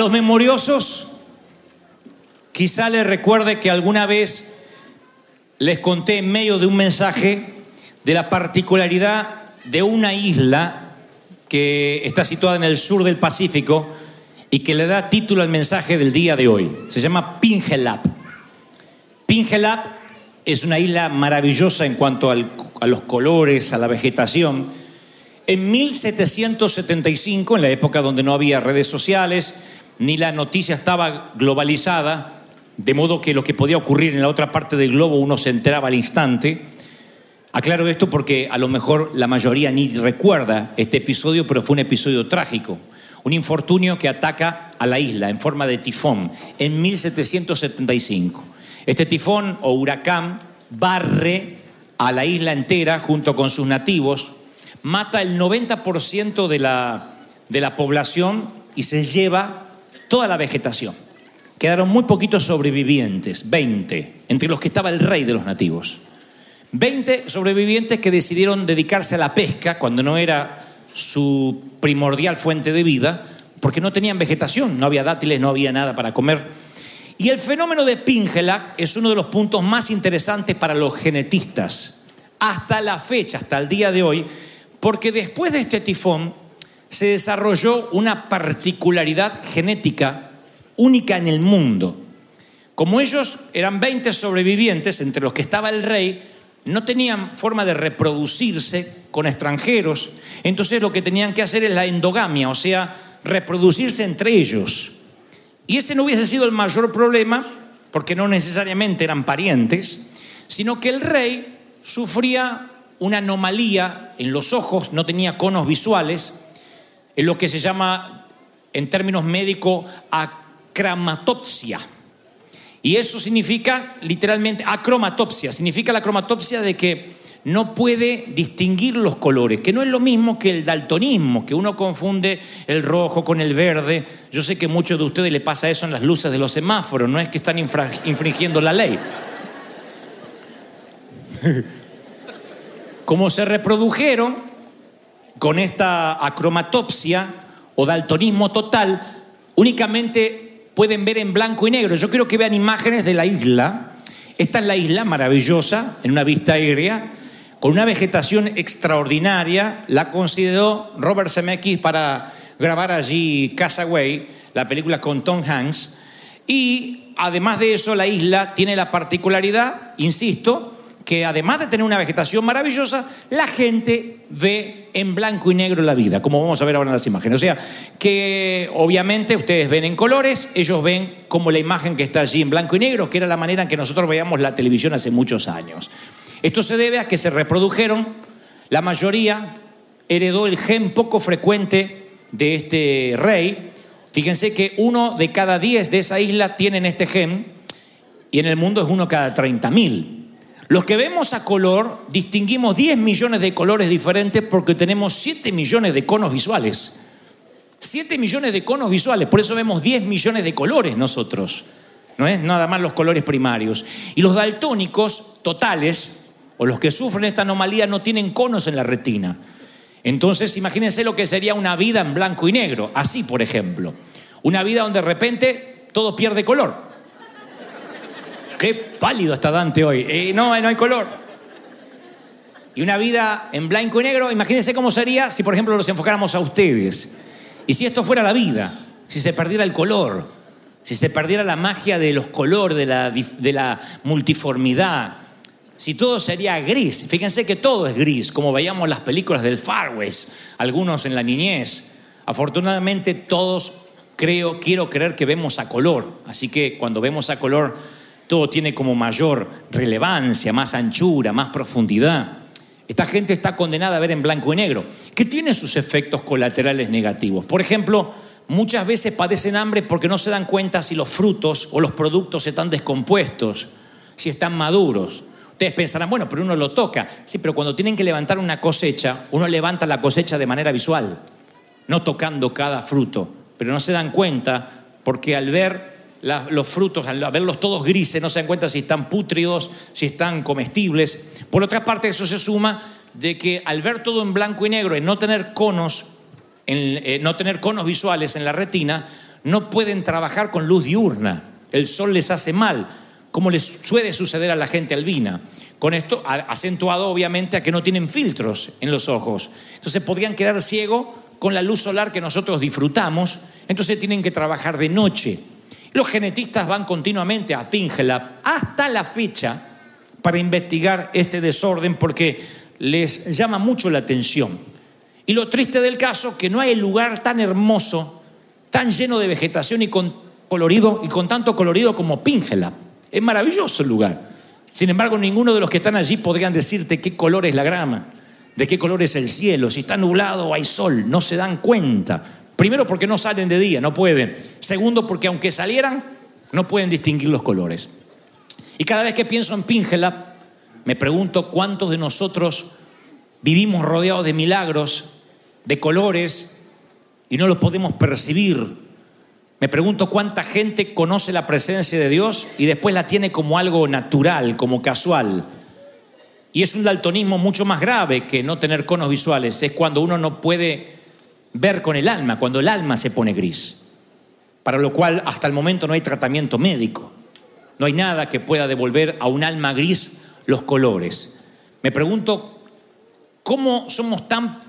los memoriosos, quizá les recuerde que alguna vez les conté en medio de un mensaje de la particularidad de una isla que está situada en el sur del Pacífico y que le da título al mensaje del día de hoy. Se llama Pingelap. Pingelap es una isla maravillosa en cuanto a los colores, a la vegetación. En 1775, en la época donde no había redes sociales, ni la noticia estaba globalizada, de modo que lo que podía ocurrir en la otra parte del globo uno se enteraba al instante. Aclaro esto porque a lo mejor la mayoría ni recuerda este episodio, pero fue un episodio trágico. Un infortunio que ataca a la isla en forma de tifón en 1775. Este tifón o huracán barre a la isla entera junto con sus nativos, mata el 90% de la, de la población y se lleva toda la vegetación. Quedaron muy poquitos sobrevivientes, 20, entre los que estaba el rey de los nativos. 20 sobrevivientes que decidieron dedicarse a la pesca cuando no era su primordial fuente de vida, porque no tenían vegetación, no había dátiles, no había nada para comer. Y el fenómeno de Pingelac es uno de los puntos más interesantes para los genetistas, hasta la fecha, hasta el día de hoy, porque después de este tifón se desarrolló una particularidad genética única en el mundo. Como ellos eran 20 sobrevivientes, entre los que estaba el rey, no tenían forma de reproducirse con extranjeros, entonces lo que tenían que hacer es la endogamia, o sea, reproducirse entre ellos. Y ese no hubiese sido el mayor problema, porque no necesariamente eran parientes, sino que el rey sufría una anomalía en los ojos, no tenía conos visuales, lo que se llama, en términos médicos, acramatopsia. Y eso significa literalmente acromatopsia, significa la cromatopsia de que no puede distinguir los colores, que no es lo mismo que el daltonismo, que uno confunde el rojo con el verde. Yo sé que a muchos de ustedes le pasa eso en las luces de los semáforos, no es que están infringiendo la ley. Como se reprodujeron con esta acromatopsia o daltonismo total, únicamente pueden ver en blanco y negro. Yo quiero que vean imágenes de la isla. Esta es la isla maravillosa, en una vista aérea, con una vegetación extraordinaria. La consideró Robert Zemeckis para grabar allí Castaway, la película con Tom Hanks. Y además de eso, la isla tiene la particularidad, insisto, que además de tener una vegetación maravillosa, la gente ve en blanco y negro la vida, como vamos a ver ahora en las imágenes. O sea, que obviamente ustedes ven en colores, ellos ven como la imagen que está allí en blanco y negro, que era la manera en que nosotros veíamos la televisión hace muchos años. Esto se debe a que se reprodujeron, la mayoría heredó el gen poco frecuente de este rey. Fíjense que uno de cada diez de esa isla tienen este gen y en el mundo es uno cada 30 mil. Los que vemos a color distinguimos 10 millones de colores diferentes porque tenemos 7 millones de conos visuales. 7 millones de conos visuales, por eso vemos 10 millones de colores nosotros. No es nada más los colores primarios. Y los daltónicos totales, o los que sufren esta anomalía, no tienen conos en la retina. Entonces, imagínense lo que sería una vida en blanco y negro. Así, por ejemplo. Una vida donde de repente todo pierde color. Qué pálido está Dante hoy. Eh, no, no hay color. Y una vida en blanco y negro, imagínense cómo sería si, por ejemplo, los enfocáramos a ustedes. Y si esto fuera la vida, si se perdiera el color, si se perdiera la magia de los colores, de la, de la multiformidad, si todo sería gris. Fíjense que todo es gris, como veíamos las películas del Far West, algunos en la niñez. Afortunadamente todos creo, quiero creer que vemos a color. Así que cuando vemos a color, todo tiene como mayor relevancia, más anchura, más profundidad. Esta gente está condenada a ver en blanco y negro, que tiene sus efectos colaterales negativos. Por ejemplo, muchas veces padecen hambre porque no se dan cuenta si los frutos o los productos están descompuestos, si están maduros. Ustedes pensarán, bueno, pero uno lo toca. Sí, pero cuando tienen que levantar una cosecha, uno levanta la cosecha de manera visual, no tocando cada fruto. Pero no se dan cuenta porque al ver los frutos, al verlos todos grises, no se dan cuenta si están pútridos, si están comestibles. Por otra parte, eso se suma de que al ver todo en blanco y negro, en no tener conos, eh, no tener conos visuales en la retina, no pueden trabajar con luz diurna. El sol les hace mal, como les suele suceder a la gente albina. Con esto acentuado obviamente a que no tienen filtros en los ojos. Entonces podrían quedar ciegos con la luz solar que nosotros disfrutamos, entonces tienen que trabajar de noche. Los genetistas van continuamente a Pingelab hasta la fecha para investigar este desorden porque les llama mucho la atención. Y lo triste del caso, que no hay lugar tan hermoso, tan lleno de vegetación y con colorido y con tanto colorido como Pingelab. Es maravilloso el lugar. Sin embargo, ninguno de los que están allí podrían decirte qué color es la grama, de qué color es el cielo, si está nublado o hay sol, no se dan cuenta. Primero porque no salen de día, no pueden. Segundo porque aunque salieran, no pueden distinguir los colores. Y cada vez que pienso en Pingelab, me pregunto cuántos de nosotros vivimos rodeados de milagros, de colores, y no los podemos percibir. Me pregunto cuánta gente conoce la presencia de Dios y después la tiene como algo natural, como casual. Y es un daltonismo mucho más grave que no tener conos visuales. Es cuando uno no puede ver con el alma, cuando el alma se pone gris. Para lo cual hasta el momento no hay tratamiento médico. No hay nada que pueda devolver a un alma gris los colores. Me pregunto cómo somos tan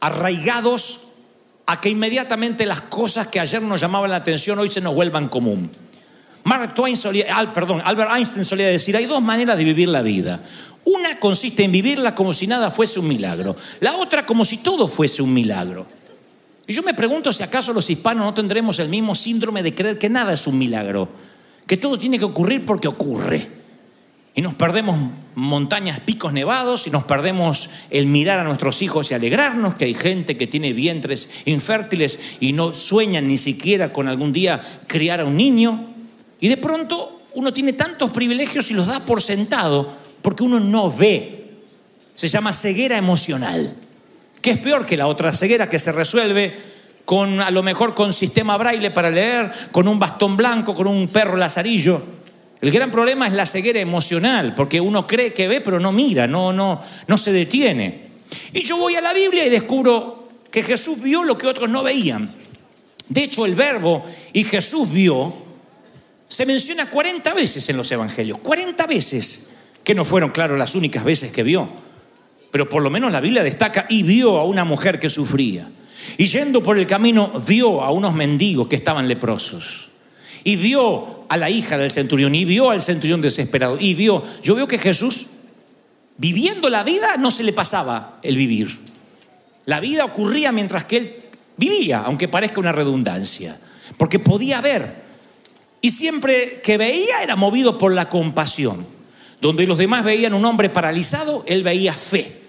arraigados a que inmediatamente las cosas que ayer nos llamaban la atención hoy se nos vuelvan común. Mark Twain solía, perdón, Albert Einstein solía decir, hay dos maneras de vivir la vida. Una consiste en vivirla como si nada fuese un milagro. La otra como si todo fuese un milagro. Y yo me pregunto si acaso los hispanos no tendremos el mismo síndrome de creer que nada es un milagro, que todo tiene que ocurrir porque ocurre. Y nos perdemos montañas, picos nevados, y nos perdemos el mirar a nuestros hijos y alegrarnos, que hay gente que tiene vientres infértiles y no sueñan ni siquiera con algún día criar a un niño. Y de pronto uno tiene tantos privilegios y los da por sentado porque uno no ve. Se llama ceguera emocional, que es peor que la otra ceguera que se resuelve con a lo mejor con sistema braille para leer, con un bastón blanco, con un perro lazarillo. El gran problema es la ceguera emocional, porque uno cree que ve pero no mira, no no no se detiene. Y yo voy a la Biblia y descubro que Jesús vio lo que otros no veían. De hecho, el verbo y Jesús vio se menciona 40 veces en los evangelios, 40 veces, que no fueron, claro, las únicas veces que vio, pero por lo menos la Biblia destaca y vio a una mujer que sufría. Y yendo por el camino vio a unos mendigos que estaban leprosos. Y vio a la hija del centurión y vio al centurión desesperado. Y vio, yo veo que Jesús, viviendo la vida, no se le pasaba el vivir. La vida ocurría mientras que él vivía, aunque parezca una redundancia, porque podía ver. Y siempre que veía era movido por la compasión. Donde los demás veían un hombre paralizado, él veía fe.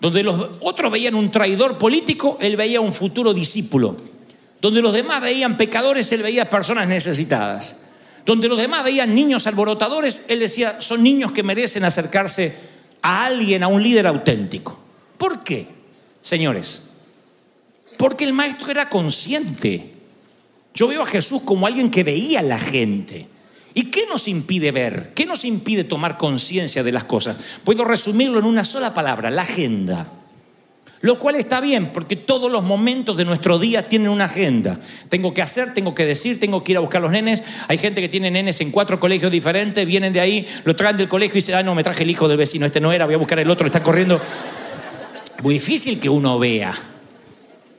Donde los otros veían un traidor político, él veía un futuro discípulo. Donde los demás veían pecadores, él veía personas necesitadas. Donde los demás veían niños alborotadores, él decía, son niños que merecen acercarse a alguien, a un líder auténtico. ¿Por qué, señores? Porque el maestro era consciente. Yo veo a Jesús como alguien que veía a la gente. ¿Y qué nos impide ver? ¿Qué nos impide tomar conciencia de las cosas? Puedo resumirlo en una sola palabra, la agenda. Lo cual está bien, porque todos los momentos de nuestro día tienen una agenda. Tengo que hacer, tengo que decir, tengo que ir a buscar los nenes. Hay gente que tiene nenes en cuatro colegios diferentes, vienen de ahí, lo traen del colegio y dicen, ah, no, me traje el hijo del vecino, este no era, voy a buscar el otro, está corriendo. Muy difícil que uno vea.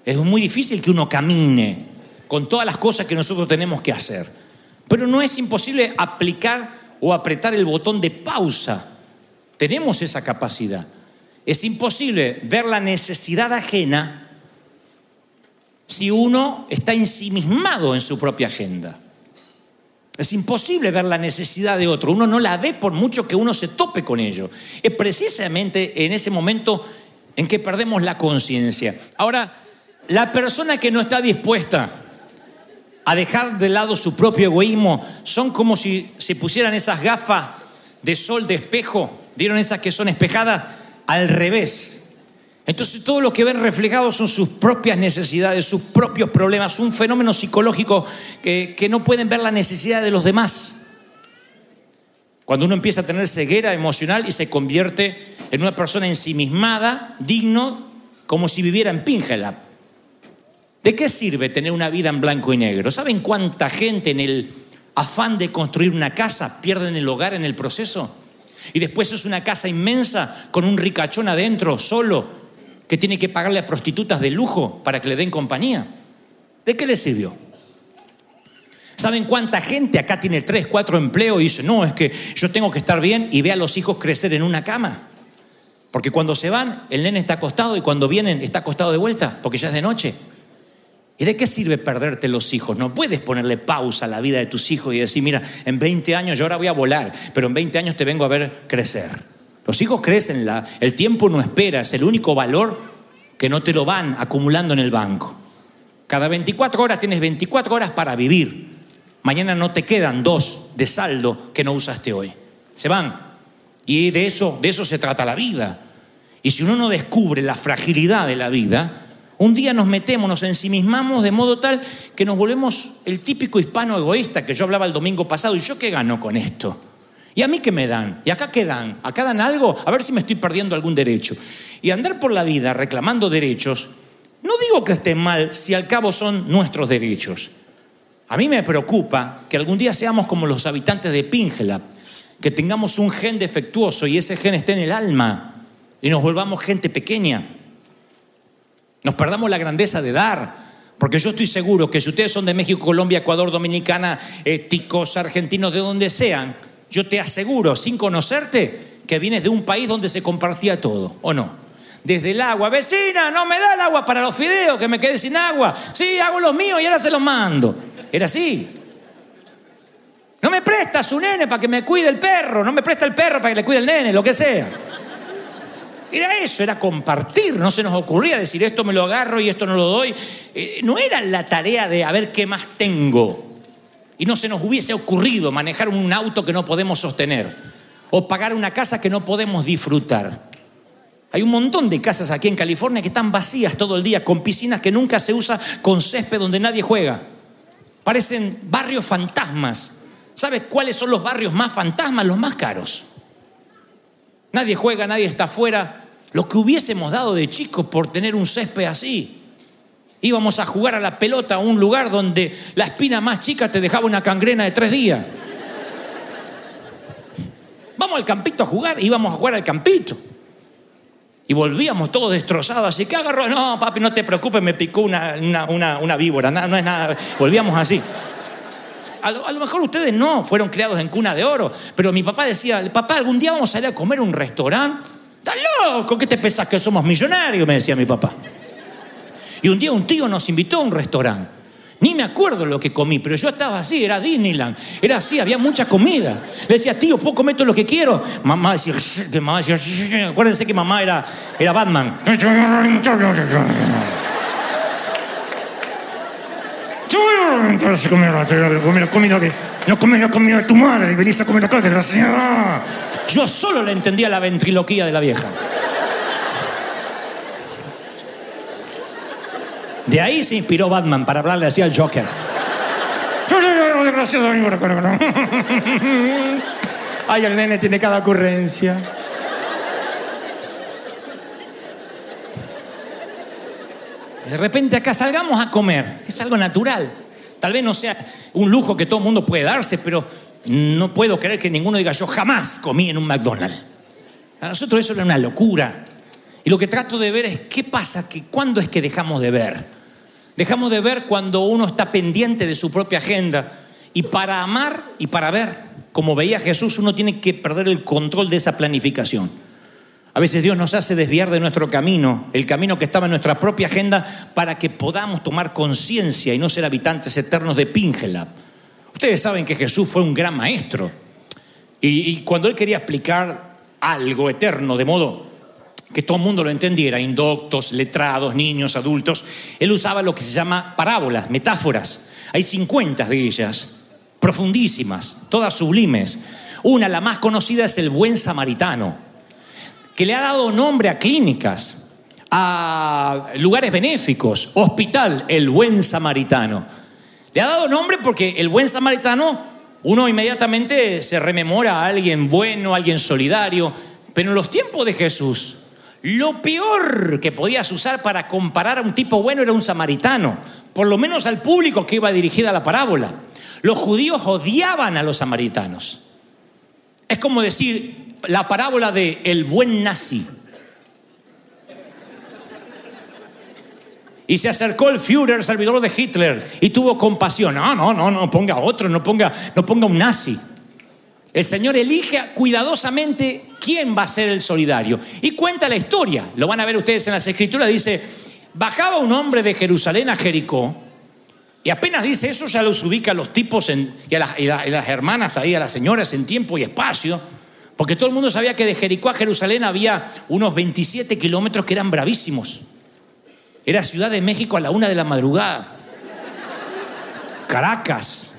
Es muy difícil que uno camine con todas las cosas que nosotros tenemos que hacer. Pero no es imposible aplicar o apretar el botón de pausa. Tenemos esa capacidad. Es imposible ver la necesidad ajena si uno está ensimismado en su propia agenda. Es imposible ver la necesidad de otro. Uno no la ve por mucho que uno se tope con ello. Es precisamente en ese momento en que perdemos la conciencia. Ahora, la persona que no está dispuesta a dejar de lado su propio egoísmo son como si se pusieran esas gafas de sol de espejo, ¿vieron esas que son espejadas? al revés. Entonces todo lo que ven reflejado son sus propias necesidades, sus propios problemas, un fenómeno psicológico que, no pueden ver la necesidad de los demás. Cuando uno empieza a tener ceguera emocional y se convierte en una persona ensimismada, digno, como si viviera en Píngela. ¿De qué sirve tener una vida en blanco y negro? ¿Saben cuánta gente en el afán de construir una casa pierden el hogar en el proceso? Y después es una casa inmensa con un ricachón adentro, solo, que tiene que pagarle a prostitutas de lujo para que le den compañía. ¿De qué le sirvió? ¿Saben cuánta gente acá tiene tres, cuatro empleos y dice, no, es que yo tengo que estar bien y ve a los hijos crecer en una cama? Porque cuando se van, el nene está acostado y cuando vienen está acostado de vuelta, porque ya es de noche. ¿Y de qué sirve perderte los hijos? No puedes ponerle pausa a la vida de tus hijos y decir, mira, en 20 años yo ahora voy a volar, pero en 20 años te vengo a ver crecer. Los hijos crecen, la, el tiempo no espera, es el único valor que no te lo van acumulando en el banco. Cada 24 horas tienes 24 horas para vivir. Mañana no te quedan dos de saldo que no usaste hoy. Se van. Y de eso, de eso se trata la vida. Y si uno no descubre la fragilidad de la vida, un día nos metemos, nos ensimismamos de modo tal que nos volvemos el típico hispano egoísta que yo hablaba el domingo pasado. ¿Y yo qué gano con esto? ¿Y a mí qué me dan? ¿Y acá qué dan? ¿Acá dan algo? A ver si me estoy perdiendo algún derecho. Y andar por la vida reclamando derechos, no digo que esté mal si al cabo son nuestros derechos. A mí me preocupa que algún día seamos como los habitantes de Pingela, que tengamos un gen defectuoso y ese gen esté en el alma y nos volvamos gente pequeña. Nos perdamos la grandeza de dar. Porque yo estoy seguro que si ustedes son de México, Colombia, Ecuador, Dominicana, ticos, argentinos, de donde sean, yo te aseguro, sin conocerte, que vienes de un país donde se compartía todo, ¿o no? Desde el agua, vecina, no me da el agua para los fideos, que me quede sin agua. Sí, hago los míos y ahora se los mando. Era así. No me presta su nene para que me cuide el perro, no me presta el perro para que le cuide el nene, lo que sea. Era eso, era compartir, no se nos ocurría decir esto me lo agarro y esto no lo doy. Eh, no era la tarea de a ver qué más tengo. Y no se nos hubiese ocurrido manejar un auto que no podemos sostener o pagar una casa que no podemos disfrutar. Hay un montón de casas aquí en California que están vacías todo el día, con piscinas que nunca se usa, con césped donde nadie juega. Parecen barrios fantasmas. ¿Sabes cuáles son los barrios más fantasmas? Los más caros. Nadie juega, nadie está afuera, lo que hubiésemos dado de chicos por tener un césped así. Íbamos a jugar a la pelota a un lugar donde la espina más chica te dejaba una cangrena de tres días. Vamos al campito a jugar, íbamos a jugar al campito. Y volvíamos todos destrozados, así que agarró, no, papi, no te preocupes, me picó una, una, víbora, no, no es nada, volvíamos así. A lo, mejor ustedes no fueron criados en cuna de oro, pero mi papá decía, papá, algún día vamos a ir a comer a un restaurante ¿Estás loco? ¿Qué te pensás que somos millonarios? Me decía mi papá. Y un día un tío nos invitó a un restaurante. Ni me acuerdo lo que comí, pero yo estaba así, era Disneyland, era así, había mucha comida. Le decía, tío, ¿puedo comer todo lo que quiero? Mamá decía, mamá decía, acuérdense que mamá era, era Batman. No comes la comida de tu madre venís a comer acá, desgraciada. Yo solo le entendía la ventriloquía de la vieja. De ahí se inspiró Batman para hablarle así al Joker. Ay, el nene tiene cada ocurrencia. De repente acá salgamos a comer. Es algo natural. Tal vez no sea un lujo que todo el mundo puede darse, pero no puedo creer que ninguno diga yo jamás comí en un McDonald's. A nosotros eso era una locura. Y lo que trato de ver es qué pasa, que cuándo es que dejamos de ver. Dejamos de ver cuando uno está pendiente de su propia agenda. Y para amar y para ver, como veía Jesús, uno tiene que perder el control de esa planificación. A veces Dios nos hace desviar de nuestro camino, el camino que estaba en nuestra propia agenda, para que podamos tomar conciencia y no ser habitantes eternos de Píngela. Ustedes saben que Jesús fue un gran maestro. Y, cuando él quería explicar algo eterno, de modo que todo el mundo lo entendiera, indoctos, letrados, niños, adultos, él usaba lo que se llama parábolas, metáforas. Hay 50 de ellas, profundísimas, todas sublimes. Una, la más conocida, es el buen samaritano, que le ha dado nombre a clínicas, a lugares benéficos, hospital, el buen samaritano. Le ha dado nombre porque el buen samaritano, uno inmediatamente se rememora a alguien bueno, a alguien solidario, pero en los tiempos de Jesús, lo peor que podías usar para comparar a un tipo bueno era un samaritano, por lo menos al público que iba dirigida la parábola. Los judíos odiaban a los samaritanos. Es como decir la parábola de el buen nazi. Y se acercó el Führer, servidor de Hitler, y tuvo compasión. No, no, no, no ponga otro, no ponga, no ponga un nazi. El Señor elige cuidadosamente quién va a ser el solidario. Y cuenta la historia, lo van a ver ustedes en las escrituras, dice, bajaba un hombre de Jerusalén a Jericó, y apenas dice eso ya los ubica a los tipos y, a las hermanas ahí, a las señoras en tiempo y espacio, porque todo el mundo sabía que de Jericó a Jerusalén había unos 27 kilómetros que eran bravísimos. Era Ciudad de México a la una de la madrugada. Caracas,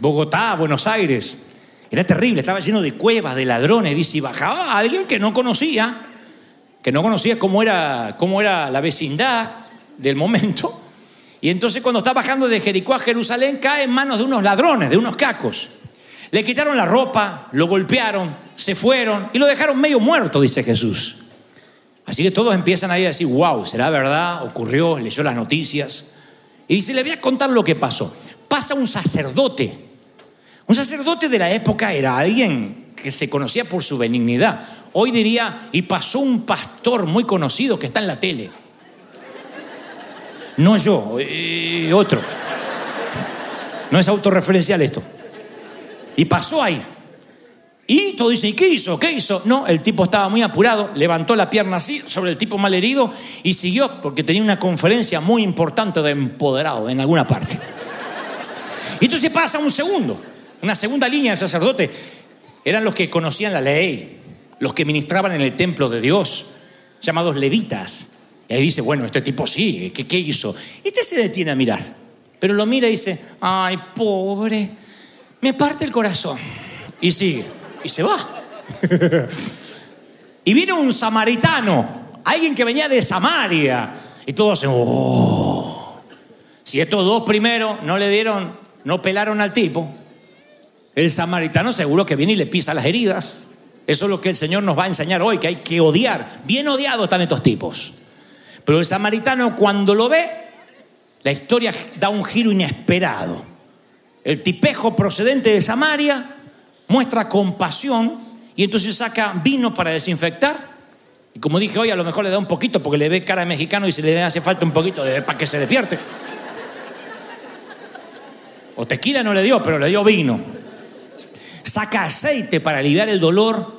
Bogotá, Buenos Aires. Era terrible, estaba lleno de cuevas, de ladrones. Dice, y bajaba alguien que no conocía, que no conocía cómo era, cómo era la vecindad del momento. Y entonces cuando está bajando de Jericó a Jerusalén, cae en manos de unos ladrones, de unos cacos. Le quitaron la ropa, lo golpearon, se fueron y lo dejaron medio muerto, dice Jesús. Así que todos empiezan ahí a decir, wow, ¿será verdad? Ocurrió, leyó las noticias. Y dice, le voy a contar lo que pasó. Pasa un sacerdote. Un sacerdote de la época era alguien que se conocía por su benignidad. Hoy diría, y pasó un pastor muy conocido que está en la tele. No yo, eh, otro. No es autorreferencial esto. Y pasó ahí. Y todo dice, ¿y qué hizo? ¿Qué hizo? No, el tipo estaba muy apurado, levantó la pierna así sobre el tipo mal herido y siguió porque tenía una conferencia muy importante de empoderado en alguna parte. Y entonces pasa un segundo, una segunda línea de sacerdote. Eran los que conocían la ley, los que ministraban en el templo de Dios, llamados levitas. Y ahí dice, bueno, este tipo sí, ¿qué, qué hizo? Este se detiene a mirar, pero lo mira y dice, ay, pobre, me parte el corazón. Y sigue, y se va. y viene un samaritano, alguien que venía de Samaria, y todos hacen, oh. Si estos dos primeros no le dieron, no pelaron al tipo, el samaritano seguro que viene y le pisa las heridas. Eso es lo que el Señor nos va a enseñar hoy, que hay que odiar. Bien odiados están estos tipos. Pero el samaritano cuando lo ve, la historia da un giro inesperado. El tipejo procedente de Samaria muestra compasión y entonces saca vino para desinfectar. Y como dije hoy, a lo mejor le da un poquito porque le ve cara de mexicano y se le hace falta un poquito para que se despierte. O tequila no le dio, pero le dio vino. Saca aceite para aliviar el dolor,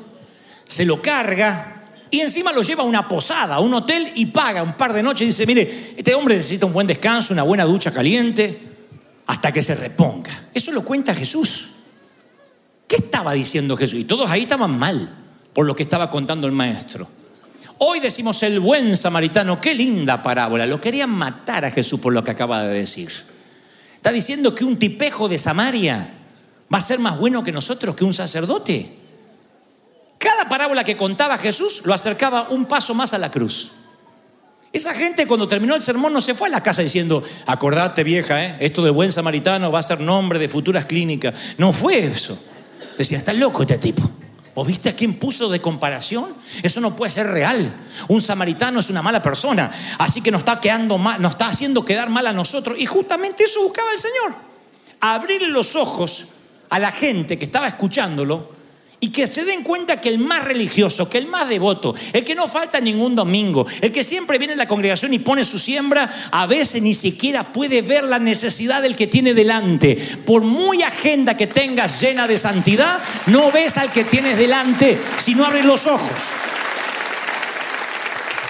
se lo carga y encima lo lleva a una posada, a un hotel y paga un par de noches dice, mire, este hombre necesita un buen descanso, una buena ducha caliente, hasta que se reponga. Eso lo cuenta Jesús. ¿Qué estaba diciendo Jesús? Y todos ahí estaban mal por lo que estaba contando el maestro. Hoy decimos el buen samaritano, qué linda parábola. Lo querían matar a Jesús por lo que acaba de decir. Está diciendo que un tipejo de Samaria va a ser más bueno que nosotros, que un sacerdote. Cada parábola que contaba Jesús lo acercaba un paso más a la cruz. Esa gente cuando terminó el sermón no se fue a la casa diciendo, acordate vieja, ¿eh? esto de buen samaritano va a ser nombre de futuras clínicas. No fue eso. Decía, está loco este tipo. ¿O viste a quién puso de comparación? Eso no puede ser real. Un samaritano es una mala persona, así que nos está quedando mal, nos está haciendo quedar mal a nosotros. Y justamente eso buscaba el Señor. Abrirle los ojos a la gente que estaba escuchándolo y que se den cuenta que el más religioso, que el más devoto, el que no falta ningún domingo, el que siempre viene a la congregación y pone su siembra, a veces ni siquiera puede ver la necesidad del que tiene delante. Por muy agenda que tengas llena de santidad, no ves al que tienes delante si no abres los ojos.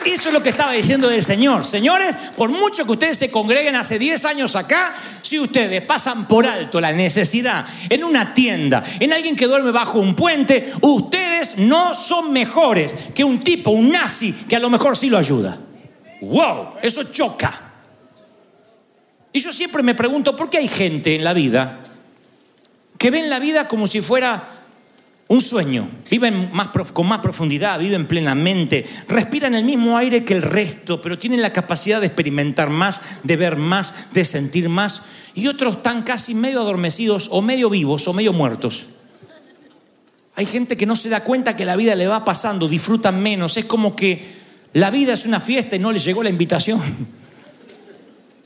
Eso es lo que estaba diciendo del Señor. Señores, por mucho que ustedes se congreguen hace 10 años acá, si ustedes pasan por alto la necesidad en una tienda, en alguien que duerme bajo un puente, ustedes no son mejores que un tipo, un nazi, que a lo mejor sí lo ayuda. ¡Wow! Eso choca. Y yo siempre me pregunto, ¿por qué hay gente en la vida que ven la vida como si fuera un sueño, viven con más profundidad, viven plenamente, respiran el mismo aire que el resto, pero tienen la capacidad de experimentar más, de ver más, de sentir más. Y otros están casi medio adormecidos o medio vivos o medio muertos. Hay gente que no se da cuenta que la vida le va pasando, disfrutan menos. Es como que la vida es una fiesta y no les llegó la invitación.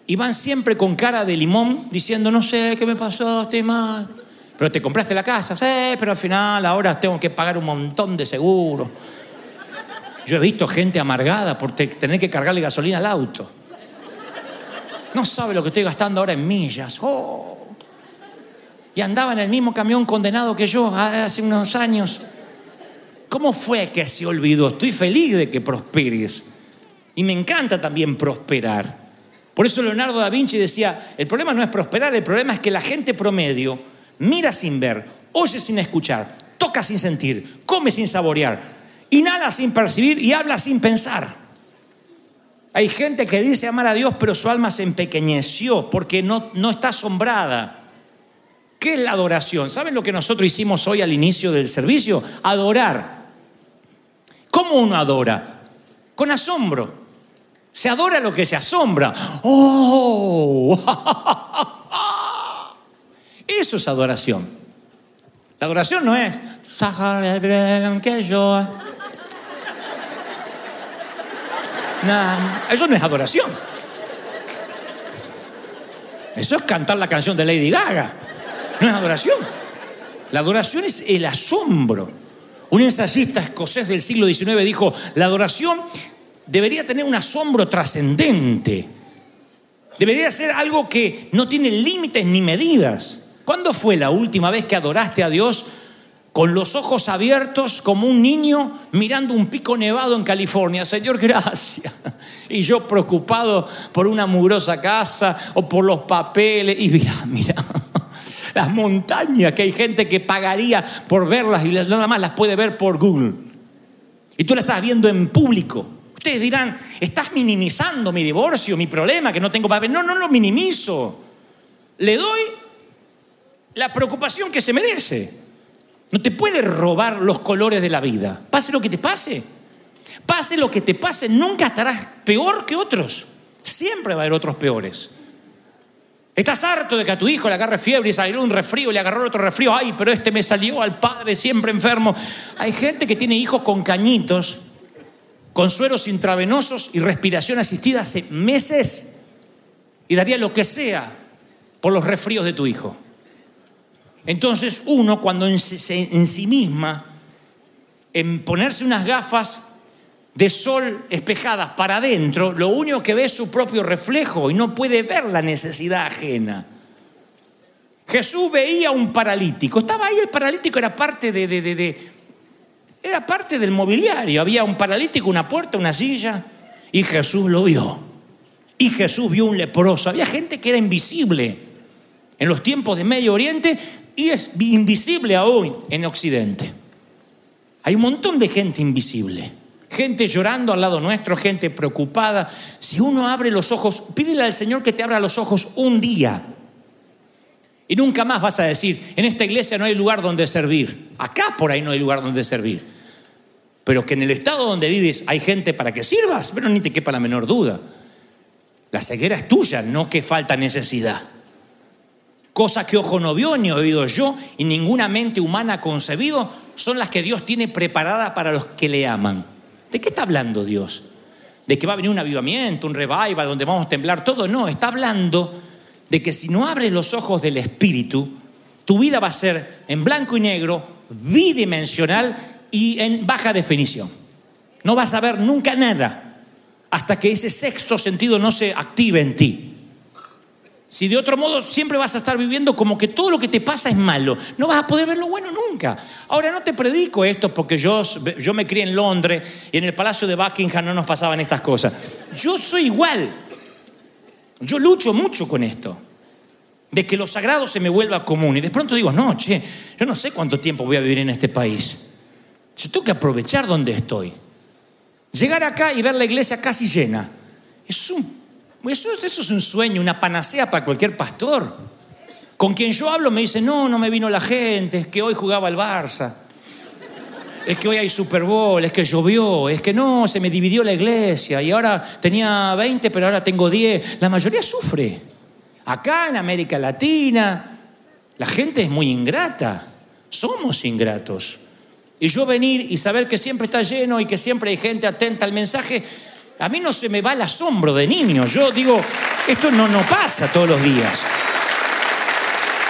Y van siempre con cara de limón diciendo, no sé, ¿qué me pasó? Estoy mal. Pero te compraste la casa, sí, pero al final ahora tengo que pagar un montón de seguro. Yo he visto gente amargada por te- tener que cargarle gasolina al auto. No sabe lo que estoy gastando ahora en millas. Oh. Y andaba en el mismo camión condenado que yo hace unos años. ¿Cómo fue que se olvidó? Estoy feliz de que prosperes. Y me encanta también prosperar. Por eso Leonardo da Vinci decía, el problema no es prosperar, el problema es que la gente promedio mira sin ver, oye sin escuchar, toca sin sentir, come sin saborear, inhala sin percibir y habla sin pensar. Hay gente que dice amar a Dios, pero su alma se empequeñeció porque no, no está asombrada. ¿Qué es la adoración? ¿Saben lo que nosotros hicimos hoy al inicio del servicio? Adorar. ¿Cómo uno adora? Con asombro. Se adora lo que se asombra. ¡Oh! Eso es adoración. La adoración no es. No, eso no es adoración. Eso es cantar la canción de Lady Gaga. No es adoración. La adoración es el asombro. Un ensayista escocés del siglo XIX dijo, la adoración debería tener un asombro trascendente. Debería ser algo que no tiene límites ni medidas. ¿Cuándo fue la última vez que adoraste a Dios con los ojos abiertos como un niño mirando un pico nevado en California? Señor, gracias. Y yo preocupado por una mugrosa casa o por los papeles. Y mira, mira, las montañas que hay gente que pagaría por verlas y nada más las puede ver por Google. Y tú la estás viendo en público. Ustedes dirán, estás minimizando mi divorcio, mi problema, que no tengo papel. No, no lo minimizo. Le doy la preocupación que se merece. No te puede robar los colores de la vida. Pase lo que te pase. Pase lo que te pase, nunca estarás peor que otros. Siempre va a haber otros peores. Estás harto de que a tu hijo le agarre fiebre y salió un resfrío y le agarró otro resfrío. Ay, pero este me salió al padre siempre enfermo. Hay gente que tiene hijos con cañitos, con sueros intravenosos y respiración asistida hace meses y daría lo que sea por los resfríos de tu hijo. Entonces uno cuando en, sí misma, en ponerse unas gafas de sol espejadas para adentro, lo único que ve es su propio reflejo y no puede ver la necesidad ajena. Jesús veía un paralítico, estaba ahí el paralítico, era parte de- era parte del mobiliario, había un paralítico, una puerta, una silla, y Jesús lo vio. Y Jesús vio un leproso, había gente que era invisible en los tiempos de Medio Oriente y es invisible aún en Occidente. Hay un montón de gente invisible, gente llorando al lado nuestro, gente preocupada. Si uno abre los ojos, pídele al Señor que te abra los ojos un día. Y nunca más vas a decir, en esta iglesia no hay lugar donde servir. Acá por ahí no hay lugar donde servir. Pero que en el estado donde vives hay gente para que sirvas, pero ni te quepa la menor duda. La ceguera es tuya, no que falta necesidad. Cosa que ojo no vio, ni oído yo, y ninguna mente humana ha concebido, son las que Dios tiene preparadas para los que le aman. ¿De qué está hablando Dios? ¿De que va a venir un avivamiento, un revival donde vamos a temblar todo? No, está hablando de que si no abres los ojos del Espíritu, tu vida va a ser en blanco y negro, bidimensional y en baja definición. No vas a ver nunca nada hasta que ese sexto sentido no se active en ti. Si de otro modo siempre vas a estar viviendo como que todo lo que te pasa es malo, no vas a poder ver lo bueno nunca. Ahora no te predico esto porque yo, yo me crié en Londres y en el Palacio de Buckingham no nos pasaban estas cosas. Yo soy igual. Yo lucho mucho con esto. De que lo sagrado se me vuelva común. Y de pronto digo, no, che, yo no sé cuánto tiempo voy a vivir en este país. Yo tengo que aprovechar donde estoy. Llegar acá y ver la iglesia casi llena. Es un eso, eso es un sueño, una panacea para cualquier pastor. Con quien yo hablo me dice, no, no me vino la gente, es que hoy jugaba el Barça. Es que hoy hay Super Bowl, es que llovió, es que no, se me dividió la iglesia y ahora tenía 20, pero ahora tengo 10. La mayoría sufre. Acá en América Latina, la gente es muy ingrata. Somos ingratos. Y yo venir y saber que siempre está lleno y que siempre hay gente atenta al mensaje, a mí no se me va el asombro de niño. Yo digo, esto no, no pasa todos los días.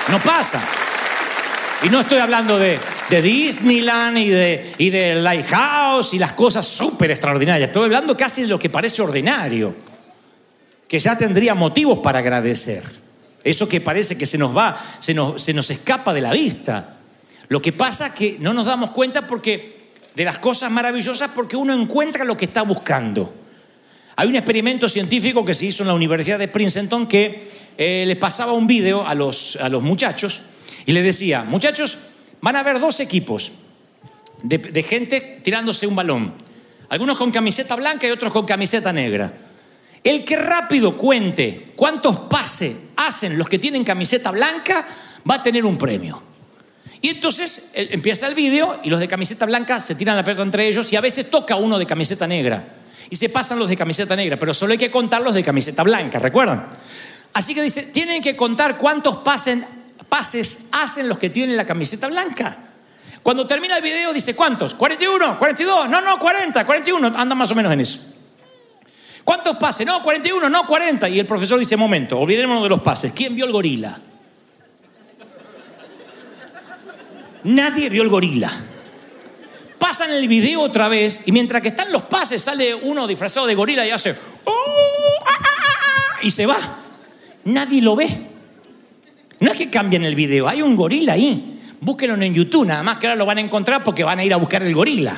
No pasa. Y no estoy hablando de, de Disneyland y de, y de Lighthouse y las cosas súper extraordinarias. Estoy hablando casi de lo que parece ordinario, que ya tendría motivos para agradecer. Eso que parece que se nos va, se nos, se nos escapa de la vista. Lo que pasa es que no nos damos cuenta porque de las cosas maravillosas porque uno encuentra lo que está buscando. Hay un experimento científico que se hizo en la Universidad de Princeton que eh, le pasaba un video a los, a los muchachos y le decía, muchachos, van a haber dos equipos de, gente tirándose un balón. Algunos con camiseta blanca y otros con camiseta negra. El que rápido cuente cuántos pases hacen los que tienen camiseta blanca va a tener un premio. Y entonces empieza el video y los de camiseta blanca se tiran la pelota entre ellos y a veces toca uno de camiseta negra y se pasan los de camiseta negra, pero solo hay que contar los de camiseta blanca, ¿recuerdan? Así que dice, tienen que contar cuántos pases hacen los que tienen la camiseta blanca. Cuando termina el video dice, ¿cuántos? 41, 42, no, no, 40, 41, anda más o menos en eso. ¿Cuántos pases? No, 41, no, 40. Y el profesor dice, momento, olvidémonos de los pases. ¿Quién vio el gorila? Nadie vio el gorila pasan el video otra vez y mientras que están los pases sale uno disfrazado de gorila y hace oh, ah, ah, ah", y se va. Nadie lo ve. No es que cambien el video, hay un gorila ahí. Búsquenlo en YouTube, nada más que ahora lo van a encontrar porque van a ir a buscar el gorila.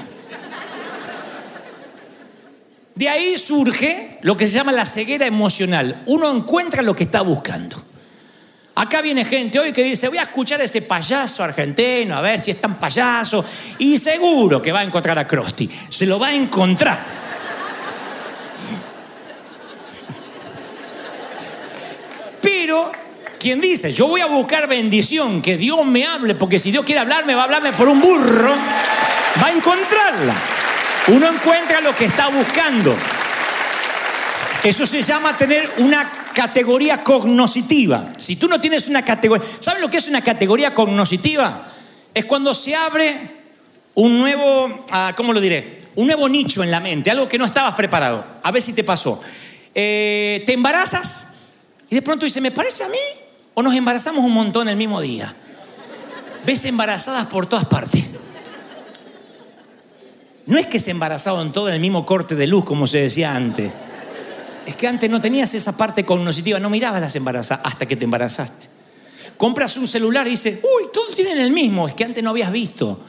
De ahí surge lo que se llama la ceguera emocional. Uno encuentra lo que está buscando. Acá viene gente hoy que dice, voy a escuchar a ese payaso argentino, a ver si es tan payaso, y seguro que va a encontrar a Krusty. Se lo va a encontrar. Pero, quien dice, yo voy a buscar bendición, que Dios me hable, porque si Dios quiere hablarme, va a hablarme por un burro, va a encontrarla. Uno encuentra lo que está buscando. Eso se llama tener una categoría cognoscitiva. Si tú no tienes una categoría, ¿saben lo que es una categoría cognoscitiva? Es cuando se abre un nuevo, ah, ¿cómo lo diré? Un nuevo nicho en la mente, algo que no estabas preparado. A ver si te pasó. Eh, te embarazas y de pronto dices, ¿me parece a mí? ¿O nos embarazamos un montón el mismo día? Ves embarazadas por todas partes. No es que se embarazado en todo el mismo corte de luz, como se decía antes. Es que antes no tenías esa parte cognoscitiva, no mirabas las embarazadas hasta que te embarazaste. Compras un celular y dices, uy, todos tienen el mismo, es que antes no habías visto.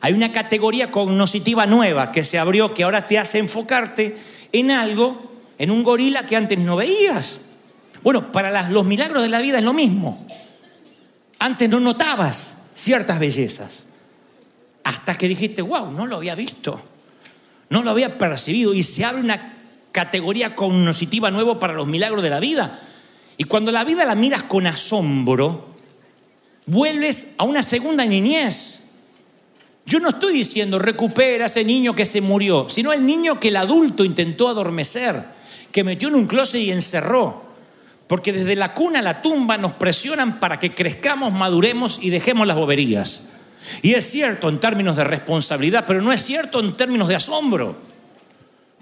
Hay una categoría cognoscitiva nueva que se abrió que ahora te hace enfocarte en algo, en un gorila que antes no veías. Bueno, para los milagros de la vida es lo mismo. Antes no notabas ciertas bellezas. Hasta que dijiste, wow, no lo había visto. No lo había percibido. Y se abre una categoría cognoscitiva nuevo para los milagros de la vida. Y cuando la vida la miras con asombro, vuelves a una segunda niñez. Yo no estoy diciendo recupera ese niño que se murió, sino el niño que el adulto intentó adormecer, que metió en un closet y encerró. Porque desde la cuna a la tumba nos presionan para que crezcamos, maduremos y dejemos las boberías. Y es cierto en términos de responsabilidad, pero no es cierto en términos de asombro.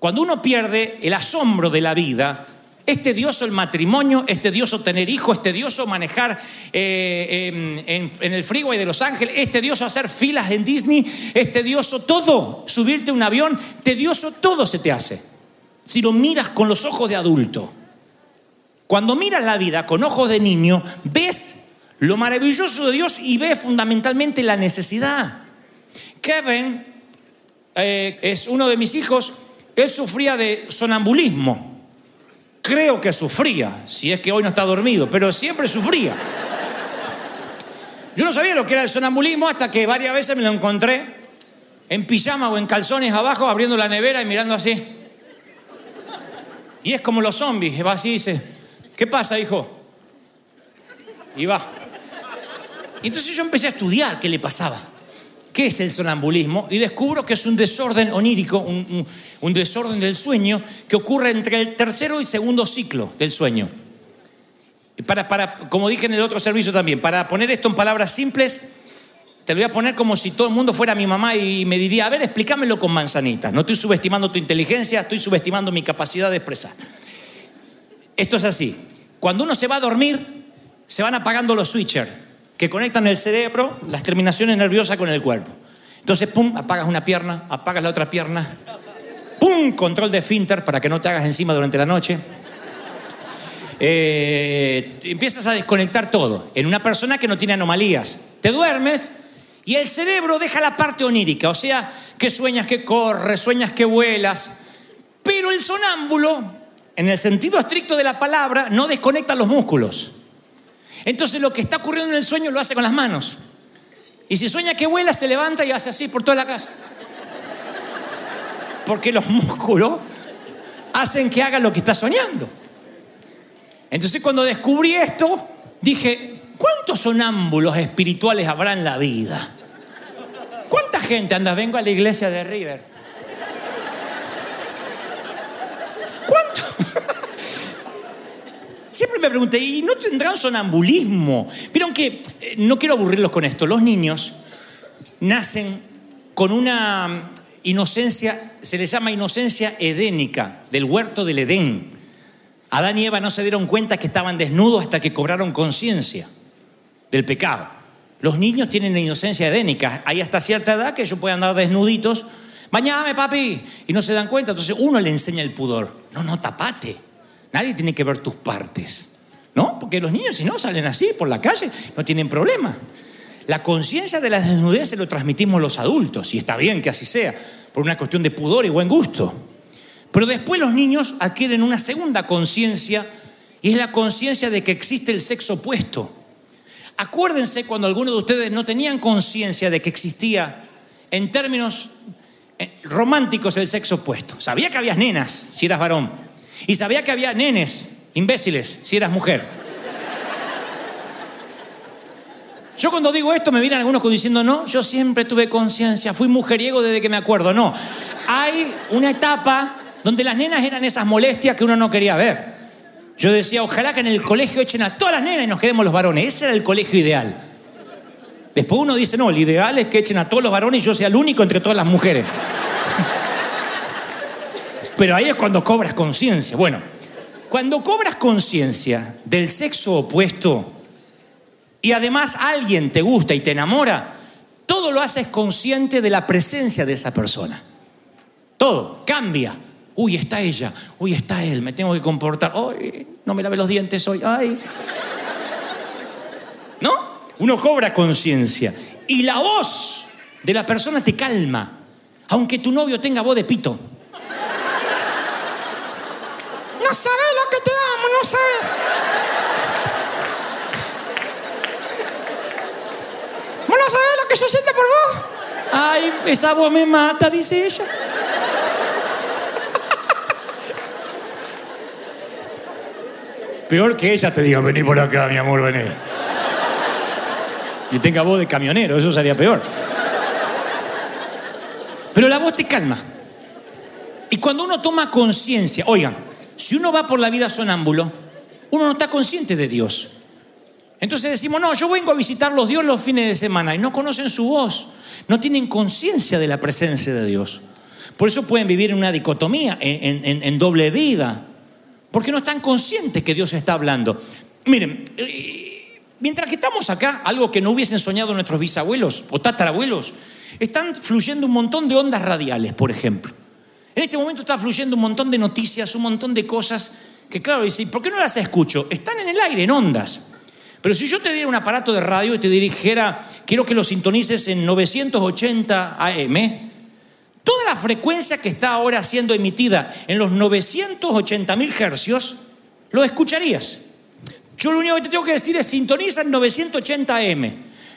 Cuando uno pierde el asombro de la vida, es tedioso el matrimonio, es tedioso tener hijos, es tedioso manejar eh, en, en- el freeway de Los Ángeles, es tedioso hacer filas en Disney, es tedioso todo, subirte un avión, tedioso todo se te hace. Si lo miras con los ojos de adulto. Cuando miras la vida con ojos de niño, ves lo maravilloso de Dios y ves fundamentalmente la necesidad. Kevin eh, es uno de mis hijos, él sufría de sonambulismo. Creo que sufría, si es que hoy no está dormido, pero siempre sufría. Yo no sabía lo que era el sonambulismo hasta que varias veces me lo encontré en pijama o en calzones abajo, abriendo la nevera y mirando así. Y es como los zombies, va así y dice, ¿qué pasa, hijo? Y va. Y entonces yo empecé a estudiar qué le pasaba. ¿Qué es el sonambulismo? Y descubro que es un desorden onírico, un, un- un desorden del sueño que ocurre entre el tercero y segundo ciclo del sueño. Para, para, como dije en el otro servicio también, para poner esto en palabras simples, te lo voy a poner como si todo el mundo fuera mi mamá y me diría, a ver, explícamelo con manzanitas. No estoy subestimando tu inteligencia, estoy subestimando mi capacidad de expresar. Esto es así. Cuando uno se va a dormir, se van apagando los switchers que conectan el cerebro, las terminaciones nerviosas con el cuerpo. Entonces, pum, apagas una pierna, apagas la otra pierna, pum, control de finter para que no te hagas encima durante la noche. Eh, empiezas a desconectar todo en una persona que no tiene anomalías. Te duermes y el cerebro deja la parte onírica, o sea, que sueñas que corres, sueñas que vuelas, pero el sonámbulo, en el sentido estricto de la palabra, no desconecta los músculos. Entonces lo que está ocurriendo en el sueño lo hace con las manos. Y si sueña que vuela, se levanta y hace así por toda la casa. Porque los músculos hacen que haga lo que está soñando. Entonces cuando descubrí esto, dije, ¿cuántos sonámbulos espirituales habrá en la vida? ¿Cuánta gente anda? Vengo a la iglesia de River. ¿Cuánto? Siempre me pregunté, ¿y no tendrán sonambulismo? Vieron que, eh, no quiero aburrirlos con esto, los niños nacen con una inocencia, se les llama inocencia edénica, del huerto del Edén. Adán y Eva no se dieron cuenta que estaban desnudos hasta que cobraron conciencia del pecado. Los niños tienen inocencia edénica. Hay hasta cierta edad que ellos pueden andar desnuditos. Bañame, papi. Y no se dan cuenta. Entonces uno le enseña el pudor. No, no, tapate. Nadie tiene que ver tus partes. ¿No? Porque los niños, si no, salen así por la calle, no tienen problema. La conciencia de la desnudez se lo transmitimos los adultos. Y está bien que así sea, por una cuestión de pudor y buen gusto. Pero después los niños adquieren una segunda conciencia y es la conciencia de que existe el sexo opuesto. Acuérdense cuando algunos de ustedes no tenían conciencia de que existía en términos eh, románticos el sexo opuesto. Sabía que había nenas si eras varón y sabía que había nenes imbéciles si eras mujer. Yo cuando digo esto me vienen algunos diciendo, no, yo siempre tuve conciencia, fui mujeriego desde que me acuerdo. No, hay una etapa donde las nenas eran esas molestias que uno no quería ver. Yo decía, ojalá que en el colegio echen a todas las nenas y nos quedemos los varones. Ese era el colegio ideal. Después uno dice, no, el ideal es que echen a todos los varones y yo sea el único entre todas las mujeres. Pero ahí es cuando cobras conciencia. Bueno, cuando cobras conciencia del sexo opuesto y además alguien te gusta y te enamora, todo lo haces consciente de la presencia de esa persona. Todo cambia. Uy, está ella. Uy, está él. Me tengo que comportar. Ay, no me lave los dientes hoy. Ay. ¿No? Uno cobra conciencia. Y la voz de la persona te calma. Aunque tu novio tenga voz de pito. No sabes lo que te amo, no sabes. ¿Vos no sabés lo que yo siento por vos? Ay, esa voz me mata, dice ella. Peor que ella te diga, vení por acá, mi amor, vení. Y tenga voz de camionero, eso sería peor. Pero la voz te calma. Y cuando uno toma conciencia, oigan, si uno va por la vida sonámbulo, uno no está consciente de Dios. Entonces decimos, no, yo vengo a visitarlos Dios los fines de semana y no conocen su voz, no tienen conciencia de la presencia de Dios. Por eso pueden vivir en una dicotomía, en, doble vida, porque no están conscientes que Dios está hablando. Miren, eh, mientras que estamos acá, algo que no hubiesen soñado nuestros bisabuelos o tatarabuelos, están fluyendo un montón de ondas radiales, por ejemplo. En este momento está fluyendo un montón de noticias, un montón de cosas que, claro, dice, ¿por qué no las escucho? Están en el aire, en ondas. Pero si yo te diera un aparato de radio y te dijera, quiero que lo sintonices en 980 AM, toda la frecuencia que está ahora siendo emitida en los 980 mil hercios, lo escucharías. Yo lo único que te tengo que decir es sintoniza en 980 AM.